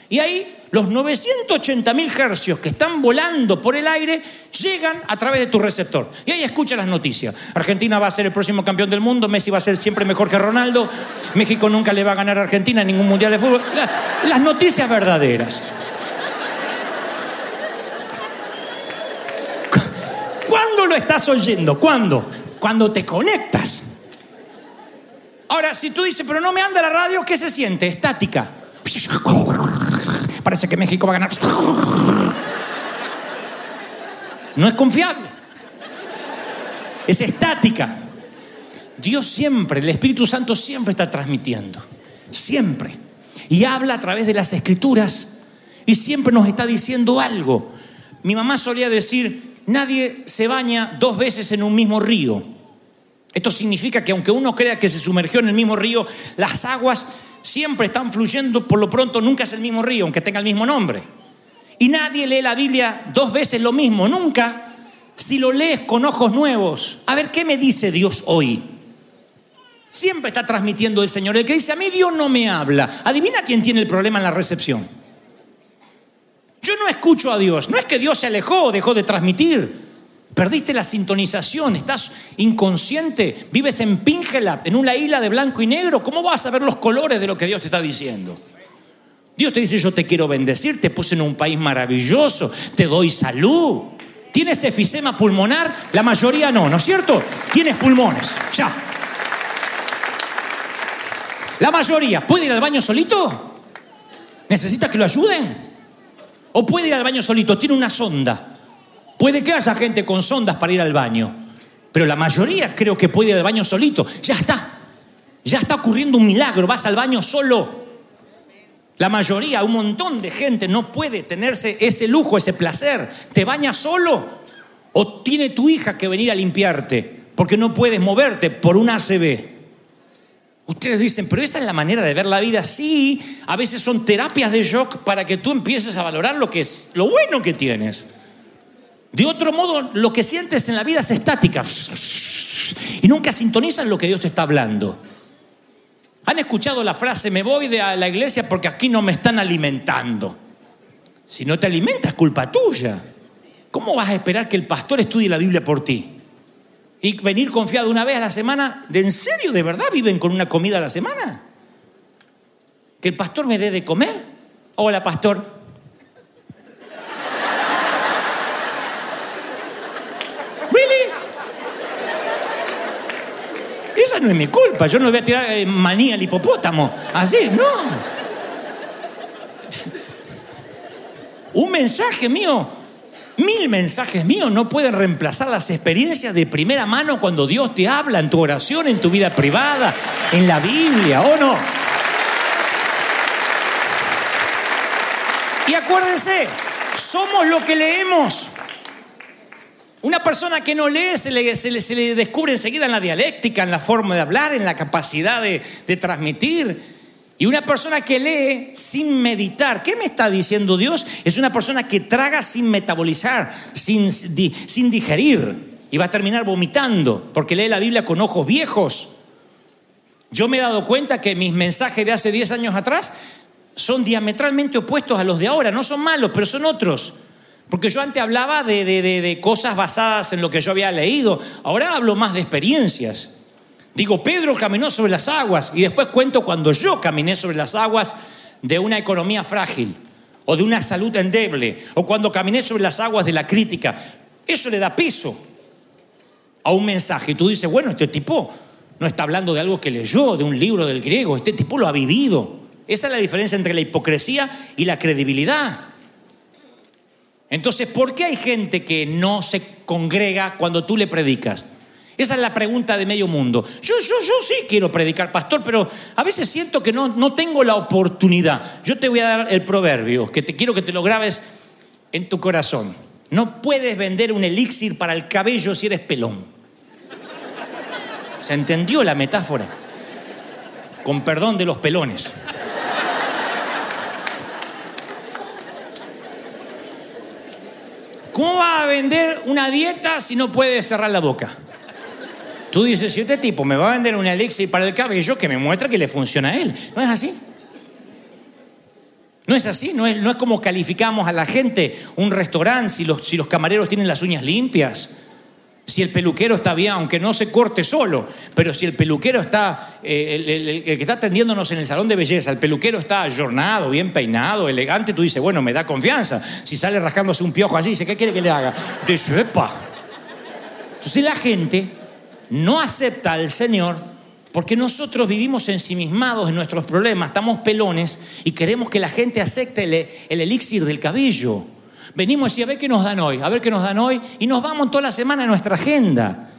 Y ahí los 980 mil hercios que están volando por el aire llegan a través de tu receptor. Y ahí escucha las noticias. Argentina va a ser el próximo campeón del mundo, Messi va a ser siempre mejor que Ronaldo, México nunca le va a ganar a Argentina en ningún mundial de fútbol. La- las noticias verdaderas. ¿Cuándo lo estás oyendo? ¿Cuándo? Cuando te conectas. Ahora, si tú dices, pero no me anda la radio, ¿qué se siente? Estática. Parece que México va a ganar. No es confiable. Es estática. Dios siempre, el Espíritu Santo siempre está transmitiendo. Siempre. Y habla a través de las escrituras. Y siempre nos está diciendo algo. Mi mamá solía decir, nadie se baña dos veces en un mismo río. Esto significa que aunque uno crea que se sumergió en el mismo río, las aguas siempre están fluyendo, por lo pronto nunca es el mismo río, aunque tenga el mismo nombre. Y nadie lee la Biblia dos veces lo mismo, nunca. Si lo lees con ojos nuevos, a ver qué me dice Dios hoy. Siempre está transmitiendo el Señor. El que dice, a mí Dios no me habla. Adivina quién tiene el problema en la recepción. Yo no escucho a Dios. No es que Dios se alejó o dejó de transmitir. Perdiste la sintonización, estás inconsciente, vives en Píngela, en una isla de blanco y negro. ¿Cómo vas a ver los colores de lo que Dios te está diciendo? Dios te dice, yo te quiero bendecir, te puse en un país maravilloso, te doy salud. ¿Tienes efisema pulmonar? La mayoría no, ¿no es cierto? Tienes pulmones, ya. La mayoría, ¿puede ir al baño solito? ¿Necesita que lo ayuden? ¿O puede ir al baño solito? Tiene una sonda. Puede que haya gente con sondas para ir al baño, pero la mayoría creo que puede ir al baño solito. Ya está. Ya está ocurriendo un milagro. Vas al baño solo. La mayoría, un montón de gente no puede tenerse ese lujo, ese placer. Te bañas solo o tiene tu hija que venir a limpiarte porque no puedes moverte por un ACB. Ustedes dicen, pero esa es la manera de ver la vida. Sí, a veces son terapias de shock para que tú empieces a valorar lo que es lo bueno que tienes. De otro modo, lo que sientes en la vida es estática y nunca sintonizas lo que Dios te está hablando. ¿Han escuchado la frase, me voy de la iglesia porque aquí no me están alimentando? Si no te alimentas, culpa tuya. ¿Cómo vas a esperar que el pastor estudie la Biblia por ti? Y venir confiado una vez a la semana, ¿de en serio, de verdad viven con una comida a la semana? ¿Que el pastor me dé de comer? Hola, pastor. No es mi culpa. Yo no voy a tirar eh, maní al hipopótamo. Así, no. Un mensaje mío, mil mensajes míos no pueden reemplazar las experiencias de primera mano cuando Dios te habla en tu oración, en tu vida privada, en la Biblia, ¿o no? Y acuérdense, somos lo que leemos. Una persona que no lee se le, descubre enseguida en la dialéctica, en la forma de hablar, en la capacidad de, transmitir. Y una persona que lee sin meditar, ¿qué me está diciendo Dios? Es una persona que traga sin metabolizar, sin digerir. Y va a terminar vomitando, porque lee la Biblia con ojos viejos. Yo me he dado cuenta que mis mensajes de hace 10 años atrás son diametralmente opuestos a los de ahora. No son malos, pero son otros. Porque yo antes hablaba de, de- de- cosas basadas en lo que yo había leído. Ahora hablo más de experiencias. Digo, Pedro caminó sobre las aguas y después cuento cuando yo caminé sobre las aguas de una economía frágil o de una salud endeble o cuando caminé sobre las aguas de la crítica. Eso le da peso a un mensaje. Y tú dices, bueno, este tipo no está hablando de algo que leyó, de un libro del griego, este tipo lo ha vivido. Esa es la diferencia entre la hipocresía y la credibilidad. Entonces, ¿por qué hay gente que no se congrega cuando tú le predicas? Esa es la pregunta de medio mundo. Yo, yo, yo sí quiero predicar, pastor, pero a veces siento que no, no tengo la oportunidad. Yo te voy a dar el proverbio, que te quiero que te lo grabes en tu corazón. No puedes vender un elixir para el cabello si eres pelón. ¿Se entendió la metáfora? Con perdón de los pelones. ¿Cómo va a vender una dieta si no puede cerrar la boca? Tú dices, si este tipo me va a vender un elixir para el cabello, que me muestra que le funciona a él. ¿No es así? No es así, no es, no es como calificamos a la gente un restaurante si los, si los camareros tienen las uñas limpias, si el peluquero está bien, aunque no se corte solo, pero si el peluquero está, eh, el, que está atendiéndonos en el salón de belleza, el peluquero está ayornado, bien peinado, elegante, tú dices, bueno, me da confianza. Si sale rascándose un piojo allí, dice, ¿qué quiere que le haga? Dice, epa. Entonces la gente no acepta al Señor porque nosotros vivimos ensimismados en nuestros problemas, estamos pelones y queremos que la gente acepte el, el elixir del cabello. Venimos y a ver qué nos dan hoy, a ver qué nos dan hoy, y nos vamos toda la semana en nuestra agenda.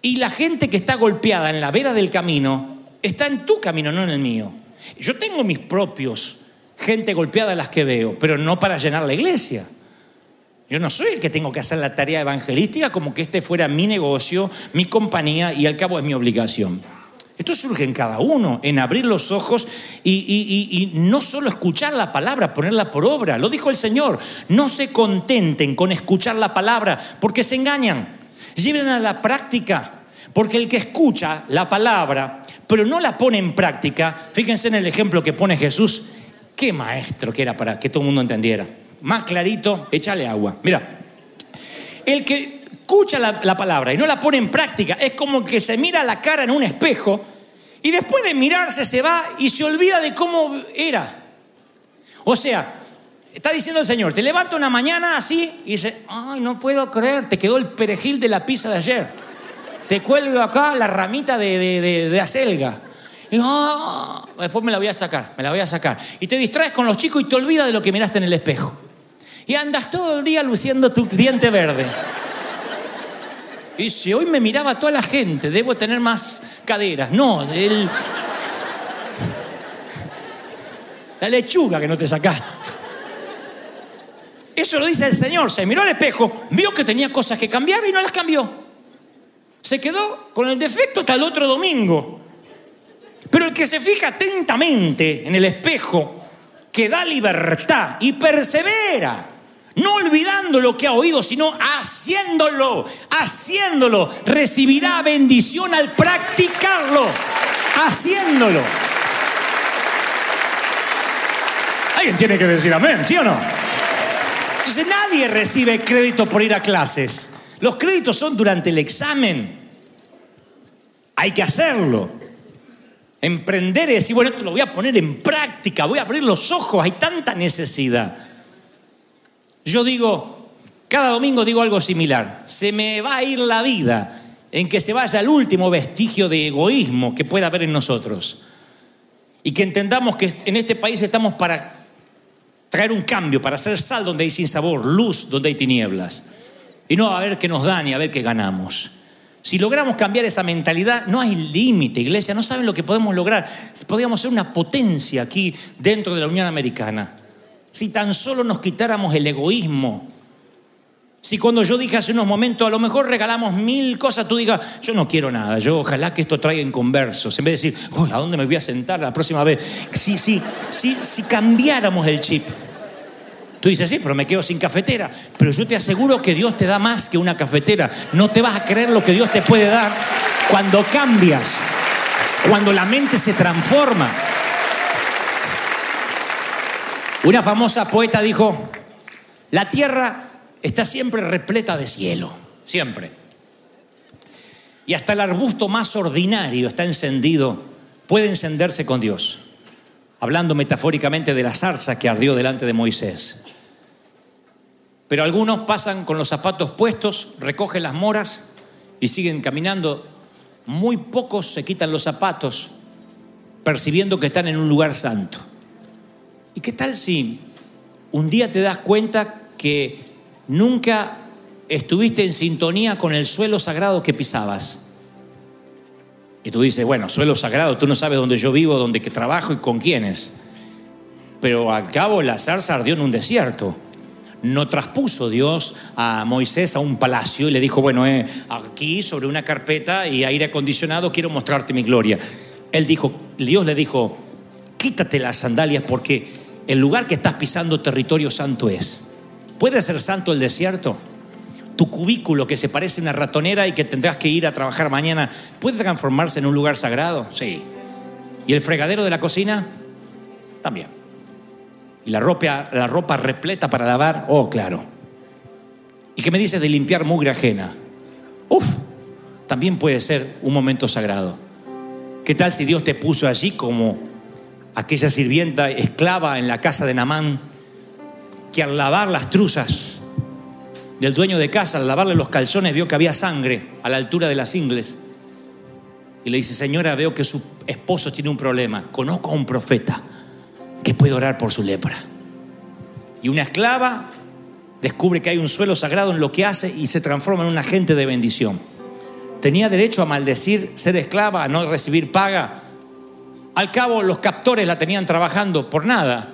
Y la gente que está golpeada en la vera del camino está en tu camino, no en el mío. Yo tengo mis propios, gente golpeada a las que veo, pero no para llenar la iglesia. Yo no soy el que tengo que hacer la tarea evangelística como que este fuera mi negocio, mi compañía y al cabo es mi obligación. Esto surge en cada uno, en abrir los ojos y, no solo escuchar la palabra, ponerla por obra. Lo dijo el Señor, no se contenten con escuchar la palabra porque se engañan. Lleven a la práctica, porque el que escucha la palabra pero no la pone en práctica, fíjense en el ejemplo que pone Jesús, qué maestro que era para que todo el mundo entendiera. Más clarito, échale agua. Mira, el que escucha la, la palabra y no la pone en práctica es como que se mira la cara en un espejo y después de mirarse se va y se olvida de cómo era. O sea, está diciendo el Señor, te levanta una mañana así y dice, ay, no puedo creer, te quedó el perejil de la pizza de ayer. Te cuelgo acá la ramita de, de, de- de acelga. Y, "Ah", después me la voy a sacar, me la voy a sacar. Y te distraes con los chicos y te olvidas de lo que miraste en el espejo. Y andas todo el día luciendo tu diente verde. Y si hoy me miraba toda la gente, debo tener más caderas. No, el... la lechuga que no te sacaste. Eso lo dice el Señor. Se miró al espejo, vio que tenía cosas que cambiar y no las cambió. Se quedó con el defecto hasta el otro domingo. Pero el que se fija atentamente en el espejo, que da libertad y persevera, no olvidando lo que ha oído, sino haciéndolo, haciéndolo, recibirá bendición al practicarlo, haciéndolo. Alguien tiene que decir amén, ¿sí o no? Entonces nadie recibe crédito por ir a clases. Los créditos son durante el examen. Hay que hacerlo. Emprender y decir, bueno, esto lo voy a poner en práctica, voy a abrir los ojos, hay tanta necesidad. Yo digo, cada domingo digo algo similar, se me va a ir la vida en que se vaya el último vestigio de egoísmo que pueda haber en nosotros. Y que entendamos que en este país estamos para traer un cambio, para hacer sal donde hay sin sabor, luz donde hay tinieblas. Y no a ver qué nos dan y a ver qué ganamos. Si logramos cambiar esa mentalidad, no hay límite, iglesia. No saben lo que podemos lograr. Podríamos ser una potencia aquí dentro de la Unión Americana. Si tan solo nos quitáramos el egoísmo. Si cuando yo dije hace unos momentos, a lo mejor regalamos mil cosas, tú digas, yo no quiero nada, yo ojalá que esto traiga en conversos, en vez de decir, "Uy, ¿a dónde me voy a sentar la próxima vez? Si, si, si, si cambiáramos el chip. Tú dices, sí, pero me quedo sin cafetera. Pero yo te aseguro que Dios te da más que una cafetera. No te vas a creer lo que Dios te puede dar cuando cambias, cuando la mente se transforma. Una famosa poeta dijo, la tierra está siempre repleta de cielo, siempre. Y hasta el arbusto más ordinario está encendido, puede encenderse con Dios. Hablando metafóricamente de la zarza que ardió delante de Moisés. Pero algunos pasan con los zapatos puestos, recogen las moras y siguen caminando. Muy pocos se quitan los zapatos percibiendo que están en un lugar santo. ¿Y qué tal si un día te das cuenta que nunca estuviste en sintonía con el suelo sagrado que pisabas? Y tú dices, bueno, suelo sagrado, tú no sabes dónde yo vivo, dónde que trabajo y con quiénes. Pero al cabo la zarza ardió en un desierto. No traspuso Dios a Moisés a un palacio y le dijo, bueno, eh, aquí sobre una carpeta y aire acondicionado quiero mostrarte mi gloria. Él dijo, Dios le dijo, quítate las sandalias porque el lugar que estás pisando territorio santo es. ¿Puede ser santo el desierto? Tu cubículo que se parece a una ratonera y que tendrás que ir a trabajar mañana, ¿puede transformarse en un lugar sagrado? Sí. ¿Y el fregadero de la cocina? También. ¿Y la ropa, la ropa repleta para lavar? Oh, claro. ¿Y qué me dices de limpiar mugre ajena? Uf, también puede ser un momento sagrado. ¿Qué tal si Dios te puso allí como aquella sirvienta esclava en la casa de Namán que al lavar las truzas del dueño de casa, al lavarle los calzones, vio que había sangre a la altura de las ingles? Y le dice, señora, veo que su esposo tiene un problema. Conozco a un profeta que puede orar por su lepra. Y una esclava descubre que hay un suelo sagrado en lo que hace y se transforma en un agente de bendición. Tenía derecho a maldecir ser esclava, a no recibir paga. Al cabo, los captores la tenían trabajando por nada.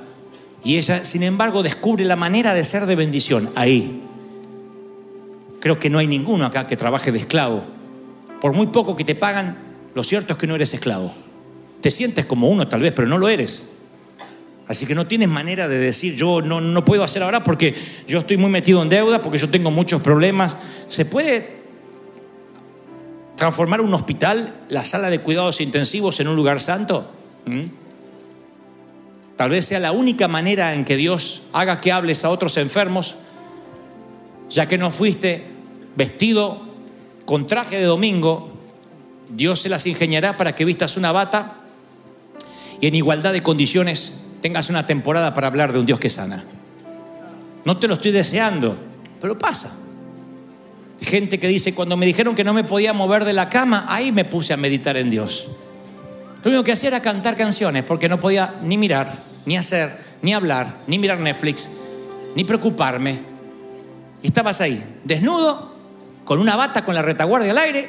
Y ella, sin embargo, descubre la manera de ser de bendición ahí. Creo que no hay ninguno acá que trabaje de esclavo. Por muy poco que te pagan, lo cierto es que no eres esclavo. Te sientes como uno tal vez, pero no lo eres. Así que no tienes manera de decir, yo no, no puedo hacer ahora porque yo estoy muy metido en deuda, porque yo tengo muchos problemas. ¿Se puede transformar un hospital, la sala de cuidados intensivos, en un lugar santo? ¿Mm? Tal vez sea la única manera en que Dios haga que hables a otros enfermos, ya que no fuiste vestido con traje de domingo, Dios se las ingeniará para que vistas una bata y en igualdad de condiciones tengas una temporada para hablar de un Dios que sana. No te lo estoy deseando, pero pasa. Gente que dice, cuando me dijeron que no me podía mover de la cama, ahí me puse a meditar en Dios. Lo único que hacía era cantar canciones, porque no podía ni mirar, ni hacer, ni hablar, ni mirar Netflix, ni preocuparme. Y estabas ahí, desnudo, con una bata, con la retaguardia al aire,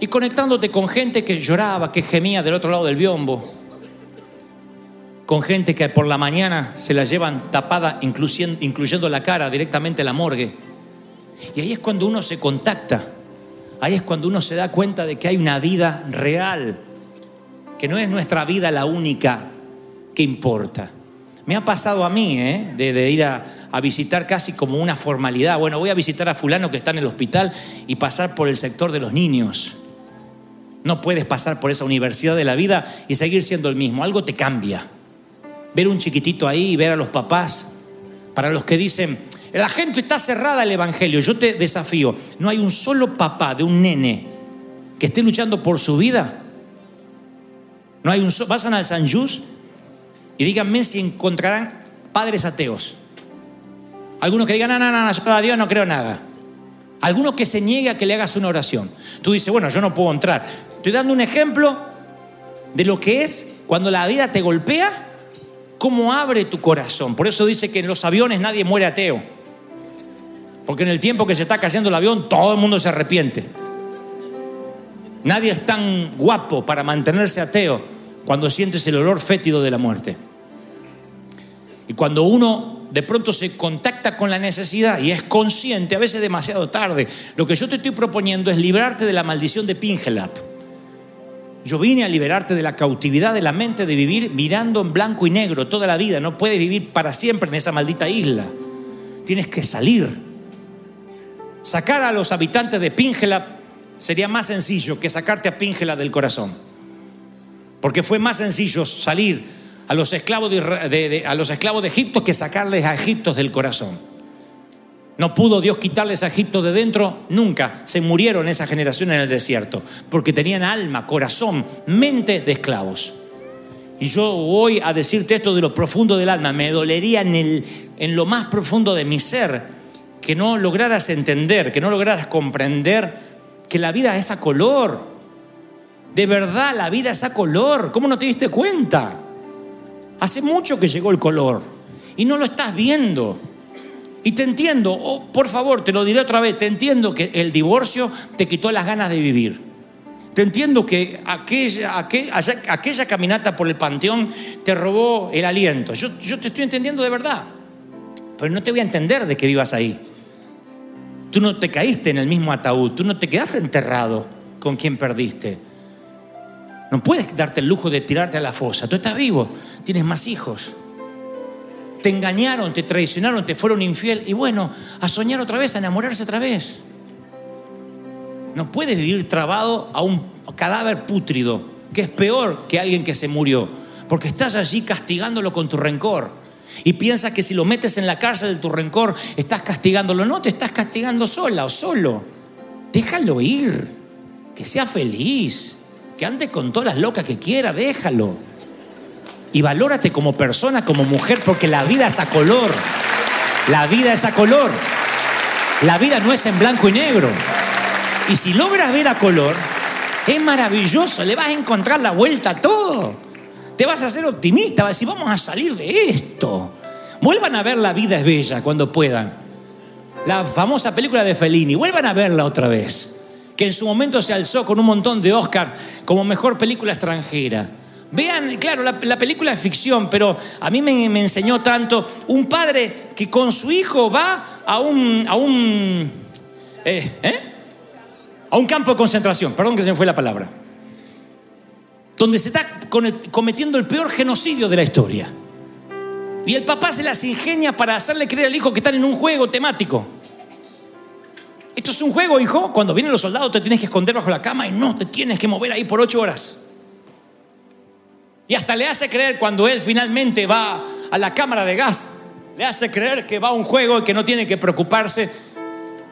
y conectándote con gente que lloraba, que gemía del otro lado del biombo, con gente que por la mañana se la llevan tapada, incluyendo, la cara directamente a la morgue. Y ahí es cuando uno se contacta, ahí es cuando uno se da cuenta de que hay una vida real, que no es nuestra vida la única que importa. Me ha pasado a mí, ¿eh? de, ir a, a visitar casi como una formalidad. Bueno, voy a visitar a fulano que está en el hospital y pasar por el sector de los niños. No puedes pasar por esa universidad de la vida y seguir siendo el mismo. Algo te cambia ver un chiquitito ahí y ver a los papás. Para los que dicen, la gente está cerrada al Evangelio, yo te desafío, no hay un solo papá de un nene que esté luchando por su vida. No hay un solo, vayan al San Jus y díganme si encontrarán padres ateos. Algunos que digan, no, no, no, yo a Dios no creo nada. Alguno que se niegue a que le hagas una oración. Tú dices, bueno, yo no puedo entrar. Estoy dando un ejemplo de lo que es cuando la vida te golpea cómo abre tu corazón. Por eso dice que en los aviones nadie muere ateo. Porque en el tiempo que se está cayendo el avión, todo el mundo se arrepiente. Nadie es tan guapo para mantenerse ateo cuando sientes el olor fétido de la muerte. Y cuando uno de pronto se contacta con la necesidad y es consciente, a veces demasiado tarde, lo que yo te estoy proponiendo es librarte de la maldición de Pingelap. Yo vine a liberarte de la cautividad de la mente de vivir mirando en blanco y negro toda la vida. No puedes vivir para siempre en esa maldita isla. Tienes que salir. Sacar a los habitantes de Píngela sería más sencillo que sacarte a Píngela del corazón. Porque fue más sencillo salir a los esclavos de, a los esclavos de Egipto que sacarles a Egipto del corazón. No pudo Dios quitarles a Egipto de dentro nunca. Se murieron esa generación en el desierto porque tenían alma, corazón, mente de esclavos. Y yo voy a decirte esto de lo profundo del alma. Me dolería en, el, en lo más profundo de mi ser que no lograras entender, que no lograras comprender que la vida es a color. De verdad, la vida es a color. ¿Cómo no te diste cuenta? Hace mucho que llegó el color y no lo estás viendo. Y te entiendo, oh, por favor, te lo diré otra vez, te entiendo que el divorcio te quitó las ganas de vivir. Te entiendo que aquella, caminata por el panteón te robó el aliento. Yo, yo te estoy entendiendo de verdad, pero no te voy a entender de que vivas ahí. Tú no te caíste en el mismo ataúd, tú no te quedaste enterrado con quien perdiste. No puedes darte el lujo de tirarte a la fosa. Tú estás vivo, tienes más hijos. Te engañaron, te traicionaron, te fueron infiel. Y bueno, a soñar otra vez, a enamorarse otra vez. No puedes vivir trabado a un cadáver pútrido, que es peor que alguien que se murió. Porque estás allí castigándolo con tu rencor. Y piensas que si lo metes en la cárcel de tu rencor, estás castigándolo. No, te estás castigando sola o solo. Déjalo ir. Que sea feliz. Que ande con todas las locas que quiera. Déjalo. Y valórate como persona, como mujer, porque la vida es a color. La vida es a color. La vida no es en blanco y negro. Y si logras ver a color, es maravilloso. Le vas a encontrar la vuelta a todo. Te vas a hacer optimista. Vas a decir, vamos a salir de esto. Vuelvan a ver La vida es bella cuando puedan. La famosa película de Fellini. Vuelvan a verla otra vez. Que en su momento se alzó con un montón de Oscar como mejor película extranjera. Vean, claro, la, la, película es ficción, pero a mí me, me, enseñó tanto un padre que con su hijo va a un, a un, eh, ¿eh? a un campo de concentración, perdón que se me fue la palabra, donde se está cometiendo el peor genocidio de la historia. Y el papá se las ingenia para hacerle creer al hijo que están en un juego temático. Esto es un juego, hijo. Cuando vienen los soldados te tienes que esconder bajo la cama y no te tienes que mover ahí por ocho horas. Y hasta le hace creer cuando él finalmente va a la cámara de gas, le hace creer que va a un juego y que no tiene que preocuparse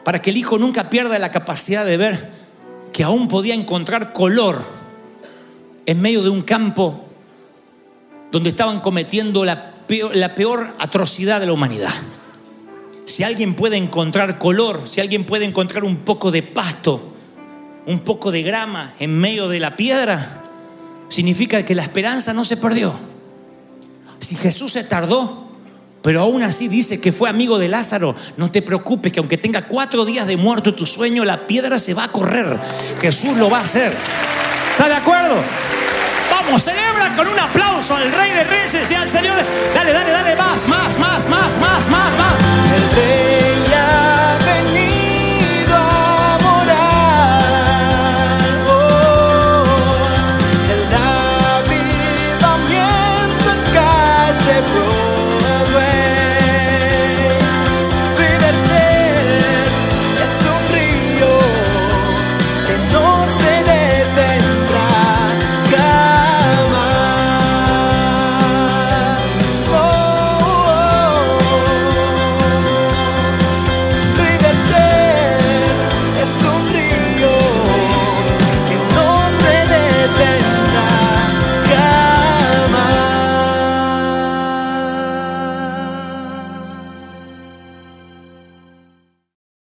para que el hijo nunca pierda la capacidad de ver que aún podía encontrar color en medio de un campo donde estaban cometiendo la peor, atrocidad de la humanidad. Si alguien puede encontrar color, si alguien puede encontrar un poco de pasto, un poco de grama en medio de la piedra, significa que la esperanza no se perdió. Si Jesús se tardó, pero aún así dice que fue amigo de Lázaro, no te preocupes que aunque tenga cuatro días de muerto tu sueño, la piedra se va a correr. Jesús lo va a hacer. ¿Está de acuerdo? Vamos, celebra con un aplauso al Rey de Reyes y al Señor. Dale, dale, dale, más, más, más, más, más, más, más. El Rey